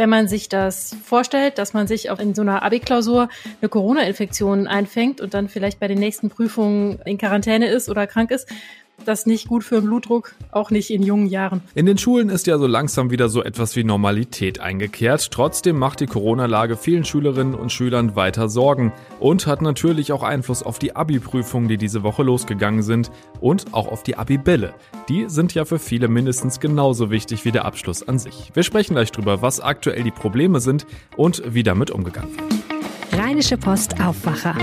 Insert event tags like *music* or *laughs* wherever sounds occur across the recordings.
wenn man sich das vorstellt, dass man sich auch in so einer Abi-Klausur eine Corona-Infektion einfängt und dann vielleicht bei den nächsten Prüfungen in Quarantäne ist oder krank ist, das nicht gut für den Blutdruck, auch nicht in jungen Jahren. In den Schulen ist ja so langsam wieder so etwas wie Normalität eingekehrt. Trotzdem macht die Corona-Lage vielen Schülerinnen und Schülern weiter Sorgen und hat natürlich auch Einfluss auf die Abi-Prüfungen, die diese Woche losgegangen sind und auch auf die Abi-Bälle. Die sind ja für viele mindestens genauso wichtig wie der Abschluss an sich. Wir sprechen gleich drüber, was aktuell die Probleme sind und wie damit umgegangen wird. Rheinische Post Aufwacher.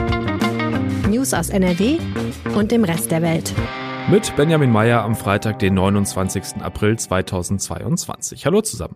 News aus NRW und dem Rest der Welt. Mit Benjamin Meyer am Freitag, den 29. April 2022. Hallo zusammen.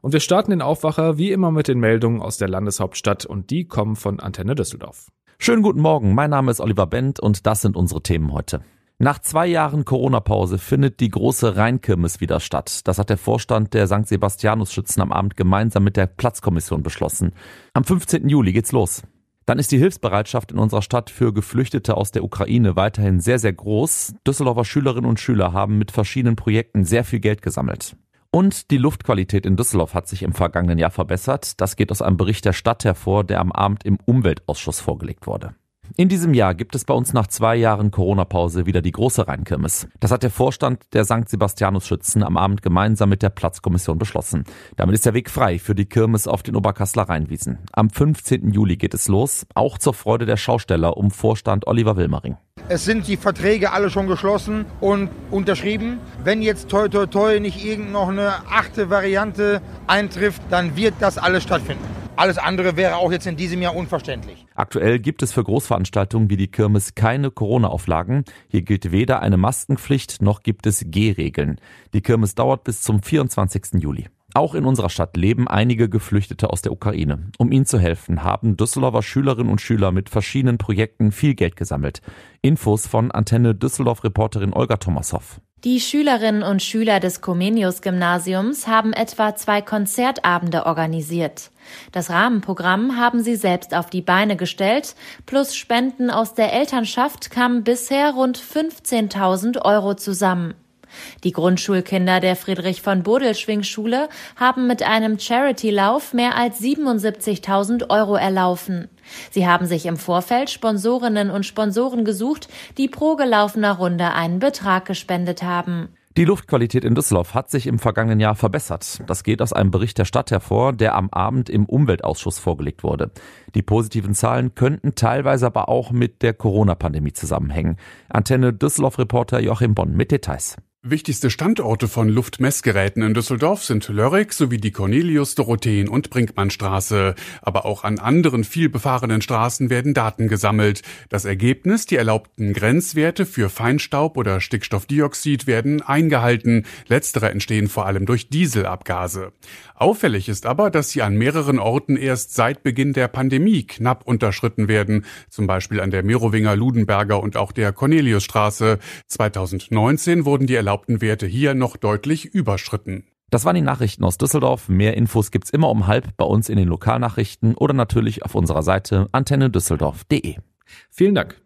Und wir starten den Aufwacher wie immer mit den Meldungen aus der Landeshauptstadt und die kommen von Antenne Düsseldorf. Schönen guten Morgen, mein Name ist Oliver Bent und das sind unsere Themen heute. Nach zwei Jahren Corona-Pause findet die große Rheinkirmes wieder statt. Das hat der Vorstand der St. Sebastianus-Schützen am Abend gemeinsam mit der Platzkommission beschlossen. Am 15. Juli geht's los. Dann ist die Hilfsbereitschaft in unserer Stadt für Geflüchtete aus der Ukraine weiterhin sehr, sehr groß. Düsseldorfer Schülerinnen und Schüler haben mit verschiedenen Projekten sehr viel Geld gesammelt. Und die Luftqualität in Düsseldorf hat sich im vergangenen Jahr verbessert. Das geht aus einem Bericht der Stadt hervor, der am Abend im Umweltausschuss vorgelegt wurde. In diesem Jahr gibt es bei uns nach zwei Jahren Corona-Pause wieder die große Rheinkirmes. Das hat der Vorstand der St. Sebastianus-Schützen am Abend gemeinsam mit der Platzkommission beschlossen. Damit ist der Weg frei für die Kirmes auf den Oberkassler Rheinwiesen. Am 15. Juli geht es los, auch zur Freude der Schausteller um Vorstand Oliver Wilmering. Es sind die Verträge alle schon geschlossen und unterschrieben. Wenn jetzt toi toi toi nicht irgend noch eine achte Variante eintrifft, dann wird das alles stattfinden. Alles andere wäre auch jetzt in diesem Jahr unverständlich. Aktuell gibt es für Großveranstaltungen wie die Kirmes keine Corona-Auflagen. Hier gilt weder eine Maskenpflicht noch gibt es G-Regeln. Die Kirmes dauert bis zum 24. Juli. Auch in unserer Stadt leben einige Geflüchtete aus der Ukraine. Um ihnen zu helfen, haben Düsseldorfer Schülerinnen und Schüler mit verschiedenen Projekten viel Geld gesammelt. Infos von Antenne Düsseldorf-Reporterin Olga Thomashoff. Die Schülerinnen und Schüler des Comenius-Gymnasiums haben etwa zwei Konzertabende organisiert. Das Rahmenprogramm haben sie selbst auf die Beine gestellt, plus Spenden aus der Elternschaft kamen bisher rund 15.000 Euro zusammen. Die Grundschulkinder der Friedrich von Bodelschwing Schule haben mit einem Charity-Lauf mehr als 77.000 Euro erlaufen. Sie haben sich im Vorfeld Sponsorinnen und Sponsoren gesucht, die pro gelaufener Runde einen Betrag gespendet haben. Die Luftqualität in Düsseldorf hat sich im vergangenen Jahr verbessert. Das geht aus einem Bericht der Stadt hervor, der am Abend im Umweltausschuss vorgelegt wurde. Die positiven Zahlen könnten teilweise aber auch mit der Corona-Pandemie zusammenhängen. Antenne Düsseldorf-Reporter Joachim Bonn mit Details. Wichtigste Standorte von Luftmessgeräten in Düsseldorf sind Lörrick sowie die Cornelius, Dorotheen und Brinkmannstraße. Aber auch an anderen vielbefahrenen Straßen werden Daten gesammelt. Das Ergebnis, die erlaubten Grenzwerte für Feinstaub oder Stickstoffdioxid werden eingehalten. Letztere entstehen vor allem durch Dieselabgase. Auffällig ist aber, dass sie an mehreren Orten erst seit Beginn der Pandemie knapp unterschritten werden. Zum Beispiel an der Merowinger, Ludenberger und auch der Corneliusstraße. 2019 wurden die erlaubten erlaubten Werte hier noch deutlich überschritten. Das waren die Nachrichten aus Düsseldorf. Mehr Infos gibt's immer um halb bei uns in den Lokalnachrichten oder natürlich auf unserer Seite antennedüsseldorf.de. Vielen Dank.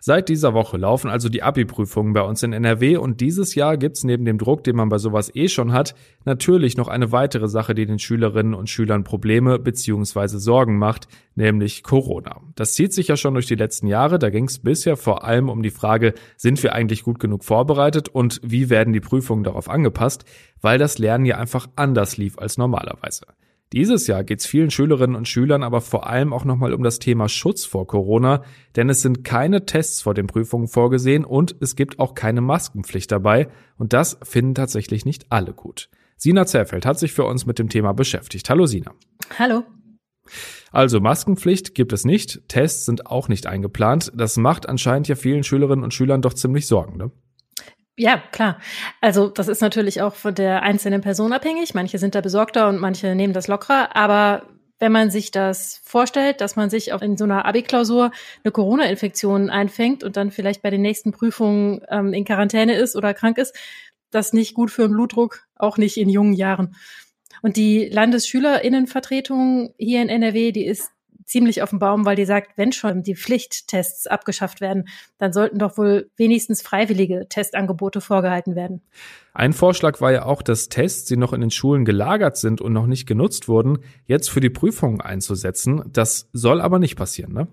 Seit dieser Woche laufen also die Abi-Prüfungen bei uns in NRW und dieses Jahr gibt's neben dem Druck, den man bei sowas eh schon hat, natürlich noch eine weitere Sache, die den Schülerinnen und Schülern Probleme bzw. Sorgen macht, nämlich Corona. Das zieht sich ja schon durch die letzten Jahre, da ging's bisher vor allem um die Frage, sind wir eigentlich gut genug vorbereitet und wie werden die Prüfungen darauf angepasst, weil das Lernen ja einfach anders lief als normalerweise. Dieses Jahr geht es vielen Schülerinnen und Schülern aber vor allem auch nochmal um das Thema Schutz vor Corona, denn es sind keine Tests vor den Prüfungen vorgesehen und es gibt auch keine Maskenpflicht dabei und das finden tatsächlich nicht alle gut. Sina Zerfeld hat sich für uns mit dem Thema beschäftigt. Hallo Sina. Hallo. Also Maskenpflicht gibt es nicht, Tests sind auch nicht eingeplant. Das macht anscheinend ja vielen Schülerinnen und Schülern doch ziemlich Sorgen, ne? Ja, klar. Also das ist natürlich auch von der einzelnen Person abhängig. Manche sind da besorgter und manche nehmen das lockerer. Aber wenn man sich das vorstellt, dass man sich auch in so einer Abi-Klausur eine Corona-Infektion einfängt und dann vielleicht bei den nächsten Prüfungen ähm, in Quarantäne ist oder krank ist, das nicht gut für den Blutdruck, auch nicht in jungen Jahren. Und die Landesschülerinnenvertretung hier in NRW, die ist ziemlich auf dem Baum, weil die sagt, wenn schon die Pflichttests abgeschafft werden, dann sollten doch wohl wenigstens freiwillige Testangebote vorgehalten werden. Ein Vorschlag war ja auch, dass Tests, die noch in den Schulen gelagert sind und noch nicht genutzt wurden, jetzt für die Prüfungen einzusetzen. Das soll aber nicht passieren, ne?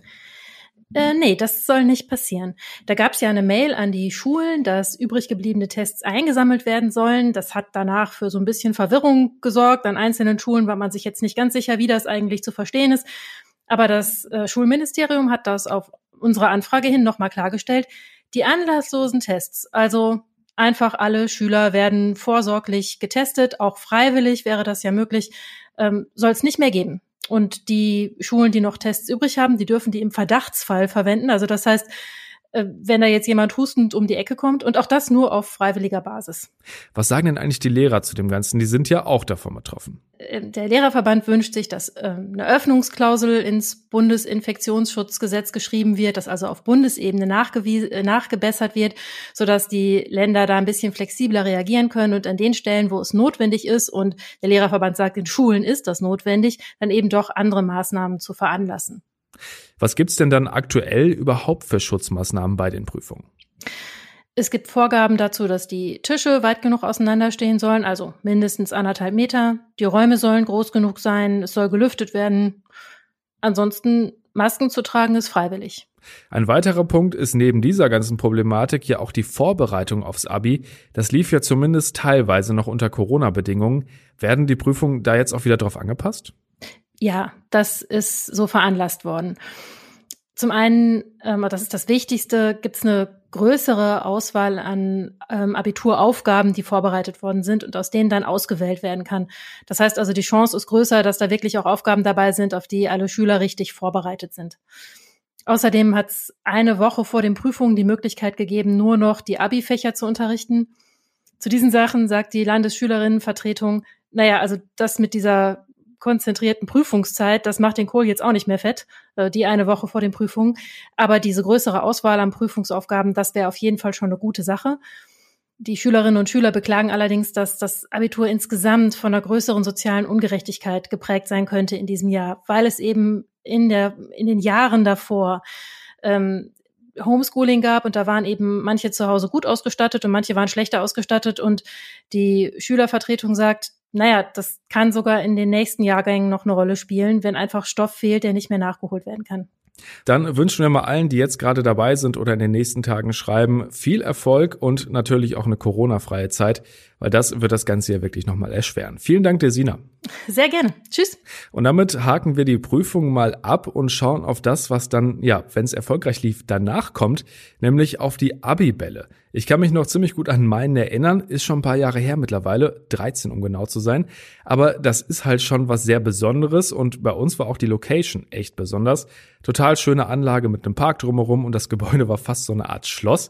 Äh, nee, das soll nicht passieren. Da gab es ja eine Mail an die Schulen, dass übrig gebliebene Tests eingesammelt werden sollen. Das hat danach für so ein bisschen Verwirrung gesorgt. An einzelnen Schulen war man sich jetzt nicht ganz sicher, wie das eigentlich zu verstehen ist. Aber das äh, Schulministerium hat das auf unsere Anfrage hin nochmal klargestellt. Die anlasslosen Tests, also einfach alle Schüler werden vorsorglich getestet, auch freiwillig wäre das ja möglich, ähm, soll es nicht mehr geben. Und die Schulen, die noch Tests übrig haben, die dürfen die im Verdachtsfall verwenden. Also das heißt, wenn da jetzt jemand hustend um die Ecke kommt und auch das nur auf freiwilliger Basis. Was sagen denn eigentlich die Lehrer zu dem Ganzen? Die sind ja auch davon betroffen. Äh, der Lehrerverband wünscht sich, dass ähm, eine Öffnungsklausel ins Bundesinfektionsschutzgesetz geschrieben wird, dass also auf Bundesebene äh, nachgebessert wird, sodass die Länder da ein bisschen flexibler reagieren können und an den Stellen, wo es notwendig ist und der Lehrerverband sagt, in Schulen ist das notwendig, dann eben doch andere Maßnahmen zu veranlassen. Was gibt's denn dann aktuell überhaupt für Schutzmaßnahmen bei den Prüfungen? Es gibt Vorgaben dazu, dass die Tische weit genug auseinanderstehen sollen, also mindestens anderthalb Meter. Die Räume sollen groß genug sein, es soll gelüftet werden. Ansonsten Masken zu tragen ist freiwillig. Ein weiterer Punkt ist neben dieser ganzen Problematik ja auch die Vorbereitung aufs Abi. Das lief ja zumindest teilweise noch unter Corona-Bedingungen. Werden die Prüfungen da jetzt auch wieder drauf angepasst? Ja, das ist so veranlasst worden. Zum einen, ähm, das ist das Wichtigste, gibt es eine größere Auswahl an ähm, Abituraufgaben, die vorbereitet worden sind und aus denen dann ausgewählt werden kann. Das heißt also, die Chance ist größer, dass da wirklich auch Aufgaben dabei sind, auf die alle Schüler richtig vorbereitet sind. Außerdem hat es eine Woche vor den Prüfungen die Möglichkeit gegeben, nur noch die Abi-Fächer zu unterrichten. Zu diesen Sachen sagt die Landesschülerinnenvertretung, naja, also das mit dieser konzentrierten Prüfungszeit, das macht den Kohl jetzt auch nicht mehr fett, äh, die eine Woche vor den Prüfungen. Aber diese größere Auswahl an Prüfungsaufgaben, das wäre auf jeden Fall schon eine gute Sache. Die Schülerinnen und Schüler beklagen allerdings, dass das Abitur insgesamt von einer größeren sozialen Ungerechtigkeit geprägt sein könnte in diesem Jahr, weil es eben in der in den Jahren davor ähm, Homeschooling gab und da waren eben manche zu Hause gut ausgestattet und manche waren schlechter ausgestattet und die Schülervertretung sagt, naja, das kann sogar in den nächsten Jahrgängen noch eine Rolle spielen, wenn einfach Stoff fehlt, der nicht mehr nachgeholt werden kann. Dann wünschen wir mal allen, die jetzt gerade dabei sind oder in den nächsten Tagen schreiben, viel Erfolg und natürlich auch eine Corona-freie Zeit, weil das wird das Ganze ja wirklich nochmal erschweren. Vielen Dank, der Sina. Sehr gerne. Tschüss. Und damit haken wir die Prüfung mal ab und schauen auf das, was dann, ja, wenn es erfolgreich lief, danach kommt, nämlich auf die Abi-Bälle. Ich kann mich noch ziemlich gut an meinen erinnern, ist schon ein paar Jahre her mittlerweile, 13 um genau zu sein. Aber das ist halt schon was sehr Besonderes und bei uns war auch die Location echt besonders. Total schöne Anlage mit einem Park drumherum und das Gebäude war fast so eine Art Schloss.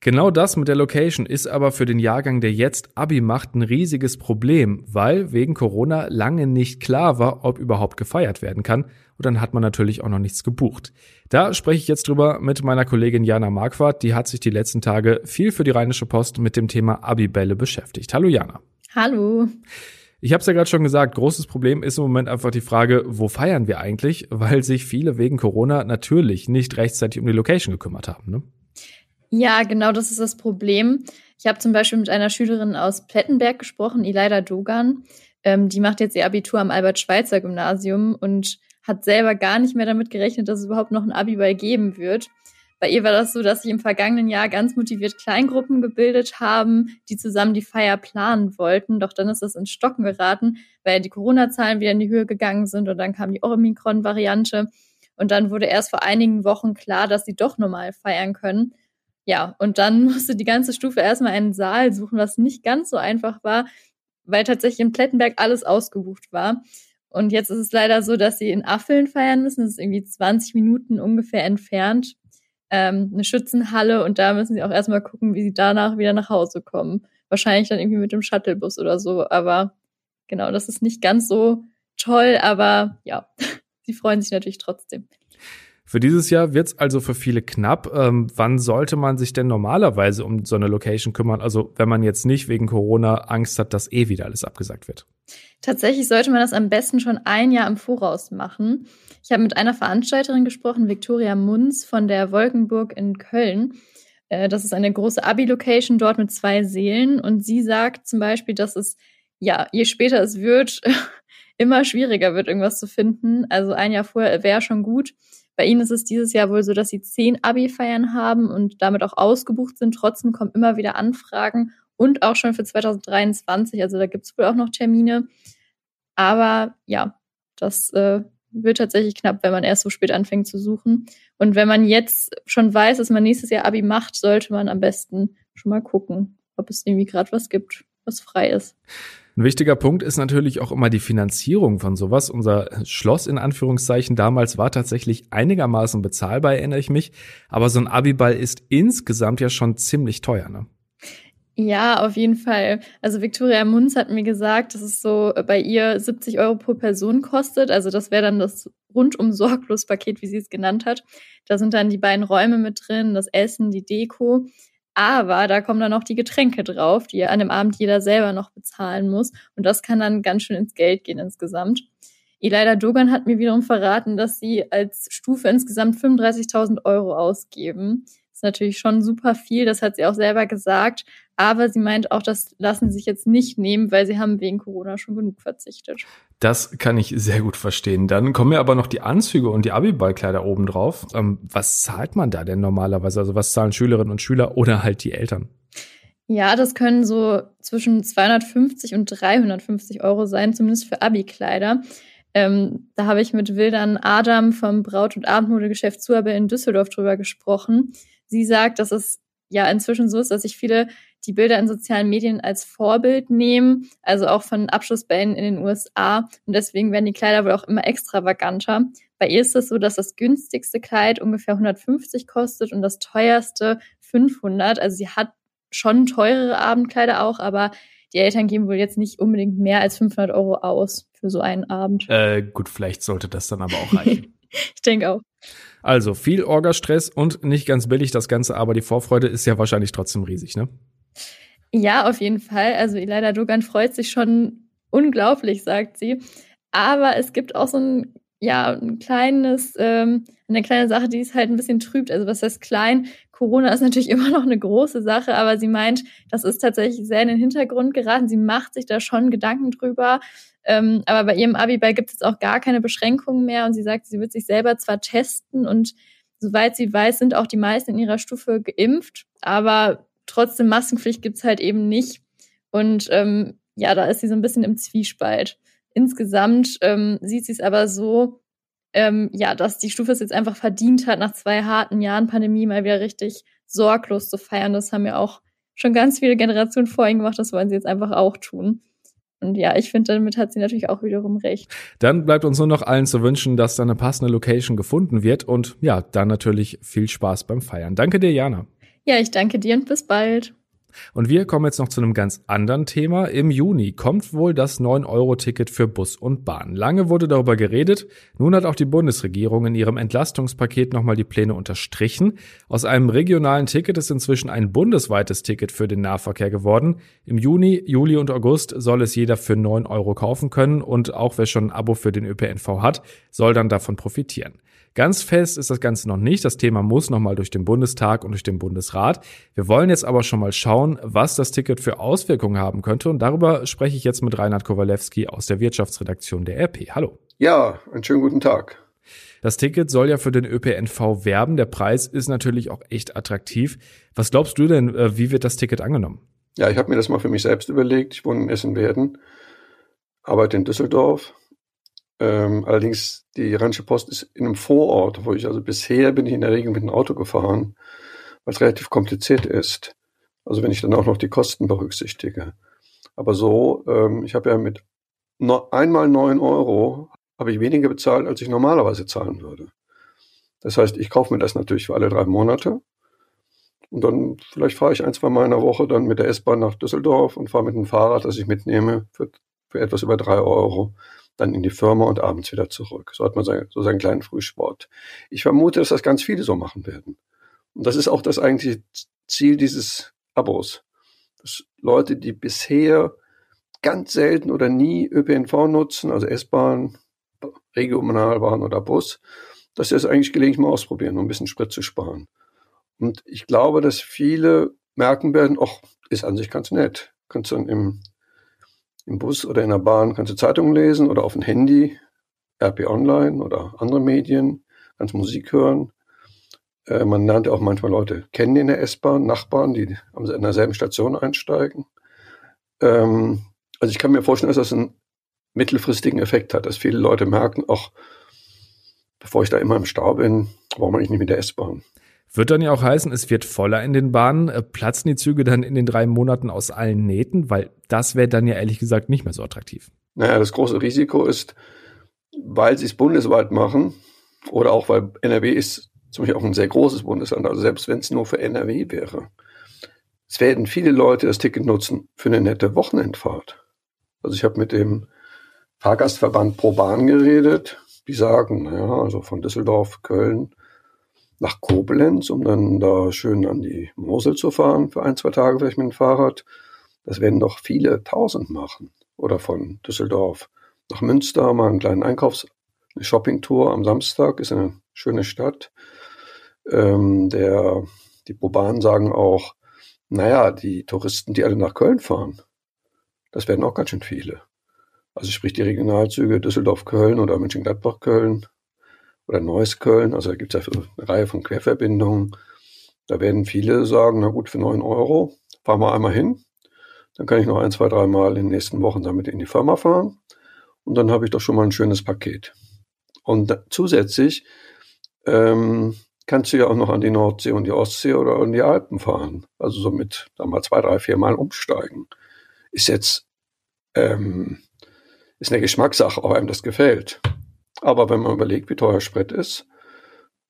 Genau das mit der Location ist aber für den Jahrgang, der jetzt Abi macht, ein riesiges Problem, weil wegen Corona lange nicht klar war, ob überhaupt gefeiert werden kann. Und dann hat man natürlich auch noch nichts gebucht. Da spreche ich jetzt drüber mit meiner Kollegin Jana Marquardt. Die hat sich die letzten Tage viel für die Rheinische Post mit dem Thema Abi-Bälle beschäftigt. Hallo Jana. Hallo. Ich habe es ja gerade schon gesagt, großes Problem ist im Moment einfach die Frage, wo feiern wir eigentlich, weil sich viele wegen Corona natürlich nicht rechtzeitig um die Location gekümmert haben. Ne? Ja, genau das ist das Problem. Ich habe zum Beispiel mit einer Schülerin aus Plettenberg gesprochen, Ileida Dogan. Ähm, die macht jetzt ihr Abitur am Albert-Schweitzer-Gymnasium und hat selber gar nicht mehr damit gerechnet, dass es überhaupt noch ein Abi-Ball geben wird. Bei ihr war das so, dass sie im vergangenen Jahr ganz motiviert Kleingruppen gebildet haben, die zusammen die Feier planen wollten. Doch dann ist das ins Stocken geraten, weil die Corona-Zahlen wieder in die Höhe gegangen sind und dann kam die Omikron-Variante. Und dann wurde erst vor einigen Wochen klar, dass sie doch normal feiern können. Ja, und dann *laughs* musste die ganze Stufe erstmal einen Saal suchen, was nicht ganz so einfach war, weil tatsächlich in Plettenberg alles ausgebucht war. Und jetzt ist es leider so, dass sie in Affeln feiern müssen. Das ist irgendwie 20 Minuten ungefähr entfernt. Ähm, eine Schützenhalle und da müssen sie auch erstmal gucken, wie sie danach wieder nach Hause kommen. Wahrscheinlich dann irgendwie mit dem Shuttlebus oder so. Aber genau, das ist nicht ganz so toll, aber ja, *laughs* sie freuen sich natürlich trotzdem. Für dieses Jahr wird es also für viele knapp. Ähm, wann sollte man sich denn normalerweise um so eine Location kümmern? Also wenn man jetzt nicht wegen Corona Angst hat, dass eh wieder alles abgesagt wird. Tatsächlich sollte man das am besten schon ein Jahr im Voraus machen. Ich habe mit einer Veranstalterin gesprochen, Viktoria Munz von der Wolkenburg in Köln. Äh, das ist eine große Abi-Location dort mit zwei Seelen. Und sie sagt zum Beispiel, dass es, ja, je später es wird, *laughs* immer schwieriger wird, irgendwas zu finden. Also ein Jahr vorher wäre schon gut. Bei ihnen ist es dieses Jahr wohl so, dass sie zehn Abi-Feiern haben und damit auch ausgebucht sind. Trotzdem kommen immer wieder Anfragen und auch schon für 2023. Also da gibt es wohl auch noch Termine. Aber ja, das äh, wird tatsächlich knapp, wenn man erst so spät anfängt zu suchen. Und wenn man jetzt schon weiß, dass man nächstes Jahr Abi macht, sollte man am besten schon mal gucken, ob es irgendwie gerade was gibt, was frei ist. Ein wichtiger Punkt ist natürlich auch immer die Finanzierung von sowas. Unser Schloss in Anführungszeichen damals war tatsächlich einigermaßen bezahlbar, erinnere ich mich. Aber so ein Abiball ist insgesamt ja schon ziemlich teuer, ne? Ja, auf jeden Fall. Also Victoria Munz hat mir gesagt, dass es so bei ihr 70 Euro pro Person kostet. Also das wäre dann das rundum sorglos Paket, wie sie es genannt hat. Da sind dann die beiden Räume mit drin, das Essen, die Deko. Aber da kommen dann auch die Getränke drauf, die an dem Abend jeder selber noch bezahlen muss. Und das kann dann ganz schön ins Geld gehen insgesamt. Elida Dogan hat mir wiederum verraten, dass sie als Stufe insgesamt 35.000 Euro ausgeben. Das ist natürlich schon super viel, das hat sie auch selber gesagt. Aber sie meint auch, das lassen sie sich jetzt nicht nehmen, weil sie haben wegen Corona schon genug verzichtet. Das kann ich sehr gut verstehen. Dann kommen ja aber noch die Anzüge und die Abiballkleider oben drauf. Ähm, was zahlt man da denn normalerweise? Also was zahlen Schülerinnen und Schüler oder halt die Eltern? Ja, das können so zwischen 250 und 350 Euro sein, zumindest für Abi-Kleider. Ähm, da habe ich mit Wildern Adam vom Braut- und Abendmodegeschäft Zuabe in Düsseldorf drüber gesprochen. Sie sagt, dass es ja inzwischen so ist, dass sich viele die Bilder in sozialen Medien als Vorbild nehmen, also auch von Abschlussbällen in den USA. Und deswegen werden die Kleider wohl auch immer extravaganter. Bei ihr ist es so, dass das günstigste Kleid ungefähr 150 kostet und das teuerste 500. Also sie hat schon teurere Abendkleider auch, aber die Eltern geben wohl jetzt nicht unbedingt mehr als 500 Euro aus für so einen Abend. Äh, gut, vielleicht sollte das dann aber auch reichen. *laughs* ich denke auch. Also viel Orgastress und nicht ganz billig das Ganze, aber die Vorfreude ist ja wahrscheinlich trotzdem riesig, ne? Ja, auf jeden Fall. Also Elida Dogan freut sich schon unglaublich, sagt sie. Aber es gibt auch so ein, ja, ein kleines, ähm, eine kleine Sache, die es halt ein bisschen trübt. Also was heißt klein? Corona ist natürlich *laughs* immer noch eine große Sache, aber sie meint, das ist tatsächlich sehr in den Hintergrund geraten. Sie macht sich da schon Gedanken drüber. Ähm, aber bei ihrem Abiball gibt es auch gar keine Beschränkungen mehr und sie sagt, sie wird sich selber zwar testen und soweit sie weiß, sind auch die meisten in ihrer Stufe geimpft, aber trotzdem Maskenpflicht gibt's halt eben nicht. Und ähm, ja, da ist sie so ein bisschen im Zwiespalt. Insgesamt ähm, sieht sie es aber so, ähm, ja, dass die Stufe es jetzt einfach verdient hat, nach zwei harten Jahren Pandemie mal wieder richtig sorglos zu feiern. Das haben ja auch schon ganz viele Generationen vor ihnen gemacht. Das wollen sie jetzt einfach auch tun. Und ja, ich finde, damit hat sie natürlich auch wiederum recht. Dann bleibt uns nur noch allen zu wünschen, dass da eine passende Location gefunden wird und ja, dann natürlich viel Spaß beim Feiern. Danke dir, Jana. Ja, ich danke dir und bis bald. Und wir kommen jetzt noch zu einem ganz anderen Thema. Im Juni kommt wohl das 9-Euro-Ticket für Bus und Bahn. Lange wurde darüber geredet. Nun hat auch die Bundesregierung in ihrem Entlastungspaket nochmal die Pläne unterstrichen. Aus einem regionalen Ticket ist inzwischen ein bundesweites Ticket für den Nahverkehr geworden. Im Juni, Juli und August soll es jeder für 9 Euro kaufen können und auch wer schon ein Abo für den ÖPNV hat, soll dann davon profitieren. Ganz fest ist das Ganze noch nicht. Das Thema muss nochmal durch den Bundestag und durch den Bundesrat. Wir wollen jetzt aber schon mal schauen, was das Ticket für Auswirkungen haben könnte. Und darüber spreche ich jetzt mit Reinhard Kowalewski aus der Wirtschaftsredaktion der RP. Hallo. Ja, einen schönen guten Tag. Das Ticket soll ja für den ÖPNV werben. Der Preis ist natürlich auch echt attraktiv. Was glaubst du denn, äh, wie wird das Ticket angenommen? Ja, ich habe mir das mal für mich selbst überlegt. Ich wohne in Essen-Werden, arbeite in Düsseldorf ähm, allerdings, die Rheinische Post ist in einem Vorort, wo ich also bisher bin ich in der Regel mit dem Auto gefahren, es relativ kompliziert ist. Also wenn ich dann auch noch die Kosten berücksichtige. Aber so, ähm, ich habe ja mit no, einmal neun Euro habe ich weniger bezahlt, als ich normalerweise zahlen würde. Das heißt, ich kaufe mir das natürlich für alle drei Monate. Und dann vielleicht fahre ich ein, zwei Mal in der Woche dann mit der S-Bahn nach Düsseldorf und fahre mit dem Fahrrad, das ich mitnehme, für, für etwas über drei Euro. dann in die Firma und abends wieder zurück. So hat man so seinen kleinen Frühsport. Ich vermute, dass das ganz viele so machen werden. Und das ist auch das eigentliche Ziel dieses Abos. Dass Leute, die bisher ganz selten oder nie ÖPNV nutzen, also S-Bahn, Regionalbahn oder Bus, dass sie es eigentlich gelegentlich mal ausprobieren, um ein bisschen Sprit zu sparen. Und ich glaube, dass viele merken werden, ach, ist an sich ganz nett. Kannst du dann im, im Bus oder in der Bahn, kannst du Zeitungen lesen oder auf dem Handy, RP Online oder andere Medien, kannst Musik hören. Äh, man lernt auch manchmal Leute kennen in der S-Bahn, Nachbarn, die an derselben Station einsteigen. Ähm, also ich kann mir vorstellen, dass das einen mittelfristigen Effekt hat, dass viele Leute merken, ach, bevor ich da immer im Stau bin, warum ich nicht mit der S-Bahn? Wird dann ja auch heißen, es wird voller in den Bahnen. Äh, platzen die Züge dann in den drei Monaten aus allen Nähten? Weil das wäre dann ja ehrlich gesagt nicht mehr so attraktiv. Naja, das große Risiko ist, weil sie es bundesweit machen oder auch weil NRW ist zum Beispiel auch ein sehr großes Bundesland, also selbst wenn es nur für NRW wäre. Es werden viele Leute das Ticket nutzen für eine nette Wochenendfahrt. Also ich habe mit dem Fahrgastverband Pro Bahn geredet. Die sagen, naja, also von Düsseldorf, Köln nach Koblenz, um dann da schön an die Mosel zu fahren für ein, zwei Tage vielleicht mit dem Fahrrad. Das werden doch viele tausend machen. Oder von Düsseldorf nach Münster mal einen kleinen Einkaufs-, eine Shoppingtour am Samstag, ist eine schöne Stadt. Ähm, der, die Probanen sagen auch, naja, die Touristen, die alle nach Köln fahren, das werden auch ganz schön viele. Also sprich die Regionalzüge Düsseldorf-Köln oder Mönchengladbach-Köln oder Neuss-Köln, also da gibt es ja eine Reihe von Querverbindungen. Da werden viele sagen, na gut, für neun Euro fahren wir einmal hin. Dann kann ich noch ein, zwei, drei Mal in den nächsten Wochen damit in die Firma fahren. Und dann habe ich doch schon mal ein schönes Paket. Und zusätzlich ähm, kannst du ja auch noch an die Nordsee und die Ostsee oder an die Alpen fahren. Also so mit, wir mal, zwei, drei, vier Mal umsteigen. Ist jetzt, ähm, ist eine Geschmackssache, ob einem das gefällt. Aber wenn man überlegt, wie teuer Sprit ist,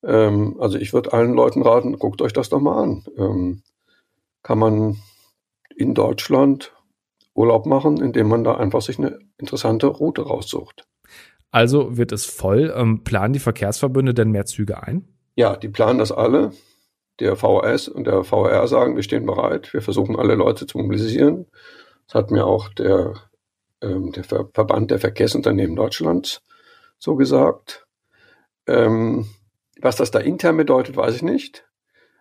ähm, also ich würde allen Leuten raten, guckt euch das doch mal an. Ähm, kann man in Deutschland Urlaub machen, indem man da einfach sich eine interessante Route raussucht. Also wird es voll. Ähm, planen die Verkehrsverbünde denn mehr Züge ein? Ja, die planen das alle. Der VHS und der VR sagen, wir stehen bereit, wir versuchen alle Leute zu mobilisieren. Das hat mir auch der, ähm, der Ver Verband der Verkehrsunternehmen Deutschlands so gesagt. Ähm, was das da intern bedeutet, weiß ich nicht.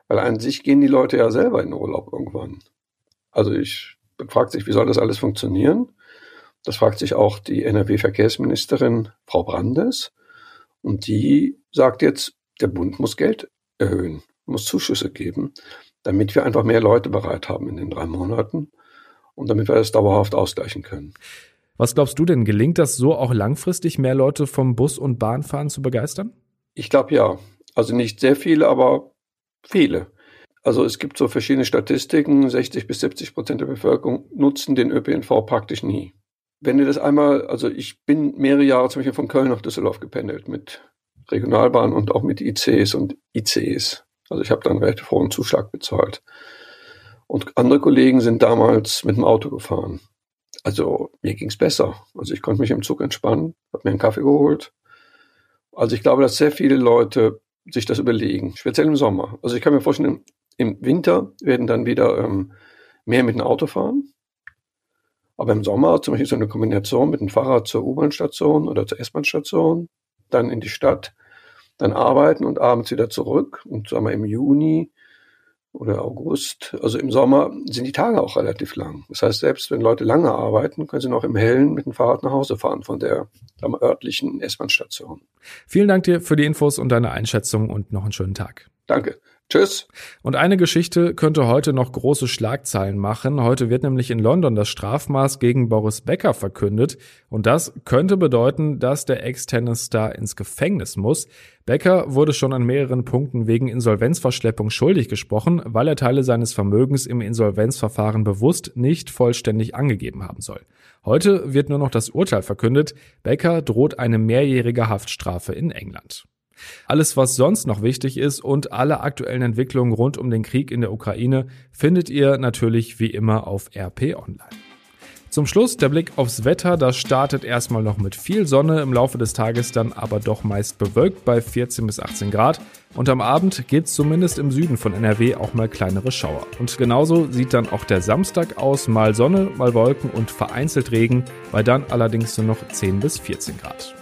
Weil an sich gehen die Leute ja selber in Urlaub irgendwann. Also ich fragt sich, wie soll das alles funktionieren? Das fragt sich auch die NRW-Verkehrsministerin Frau Brandes. Und die sagt jetzt, der Bund muss Geld erhöhen, muss Zuschüsse geben, damit wir einfach mehr Leute bereit haben in den drei Monaten und damit wir das dauerhaft ausgleichen können. Was glaubst du denn, gelingt das so auch langfristig, mehr Leute vom Bus- und Bahnfahren zu begeistern? Ich glaube ja. Also nicht sehr viele, aber viele. Also es gibt so verschiedene Statistiken, 60 bis 70 Prozent der Bevölkerung nutzen den ÖPNV praktisch nie. Wenn du das einmal, also ich bin mehrere Jahre zum Beispiel von Köln nach Düsseldorf gependelt mit Regionalbahn und auch mit ICs und ICs. Also ich habe dann recht hohen Zuschlag bezahlt. Und andere Kollegen sind damals mit dem Auto gefahren. Also mir ging's besser. Also ich konnte mich im Zug entspannen, habe mir einen Kaffee geholt. Also ich glaube, dass sehr viele Leute sich das überlegen, speziell im Sommer. Also ich kann mir vorstellen, im Winter werden dann wieder ähm, mehr mit dem Auto fahren. Aber im Sommer zum Beispiel so eine Kombination mit dem Fahrrad zur U-Bahn-Station oder zur S-Bahn-Station dann in die Stadt, dann arbeiten und abends wieder zurück. Und sagen wir im Juni oder August, also im Sommer sind die Tage auch relativ lang. Das heißt, selbst wenn Leute lange arbeiten, können sie noch im Hellen mit dem Fahrrad nach Hause fahren von der wir, örtlichen S-Bahn-Station. Vielen Dank dir für die Infos und deine Einschätzung und noch einen schönen Tag. Danke. Tschüss. Und eine Geschichte könnte heute noch große Schlagzeilen machen. Heute wird nämlich in London das Strafmaß gegen Boris Becker verkündet. Und das könnte bedeuten, dass der Ex-Tennis-Star ins Gefängnis muss. Becker wurde schon an mehreren Punkten wegen Insolvenzverschleppung schuldig gesprochen, weil er Teile seines Vermögens im Insolvenzverfahren bewusst nicht vollständig angegeben haben soll. Heute wird nur noch das Urteil verkündet. Becker droht eine mehrjährige Haftstrafe in England. Alles, was sonst noch wichtig ist und alle aktuellen Entwicklungen rund um den Krieg in der Ukraine findet ihr natürlich wie immer auf RP Online. Zum Schluss der Blick aufs Wetter. Das startet erstmal noch mit viel Sonne, im Laufe des Tages dann aber doch meist bewölkt bei 14 bis 18 Grad. Und am Abend gibt's zumindest im Süden von NRW auch mal kleinere Schauer. Und genauso sieht dann auch der Samstag aus. Mal Sonne, mal Wolken und vereinzelt Regen, bei dann allerdings nur noch 10 bis 14 Grad.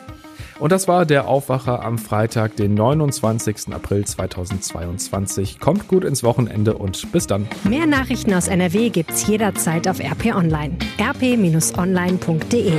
Und das war der Aufwacher am Freitag, den 29. April 2022. Kommt gut ins Wochenende und bis dann. Mehr Nachrichten aus NRW gibt's jederzeit auf RP Online. rp-online.de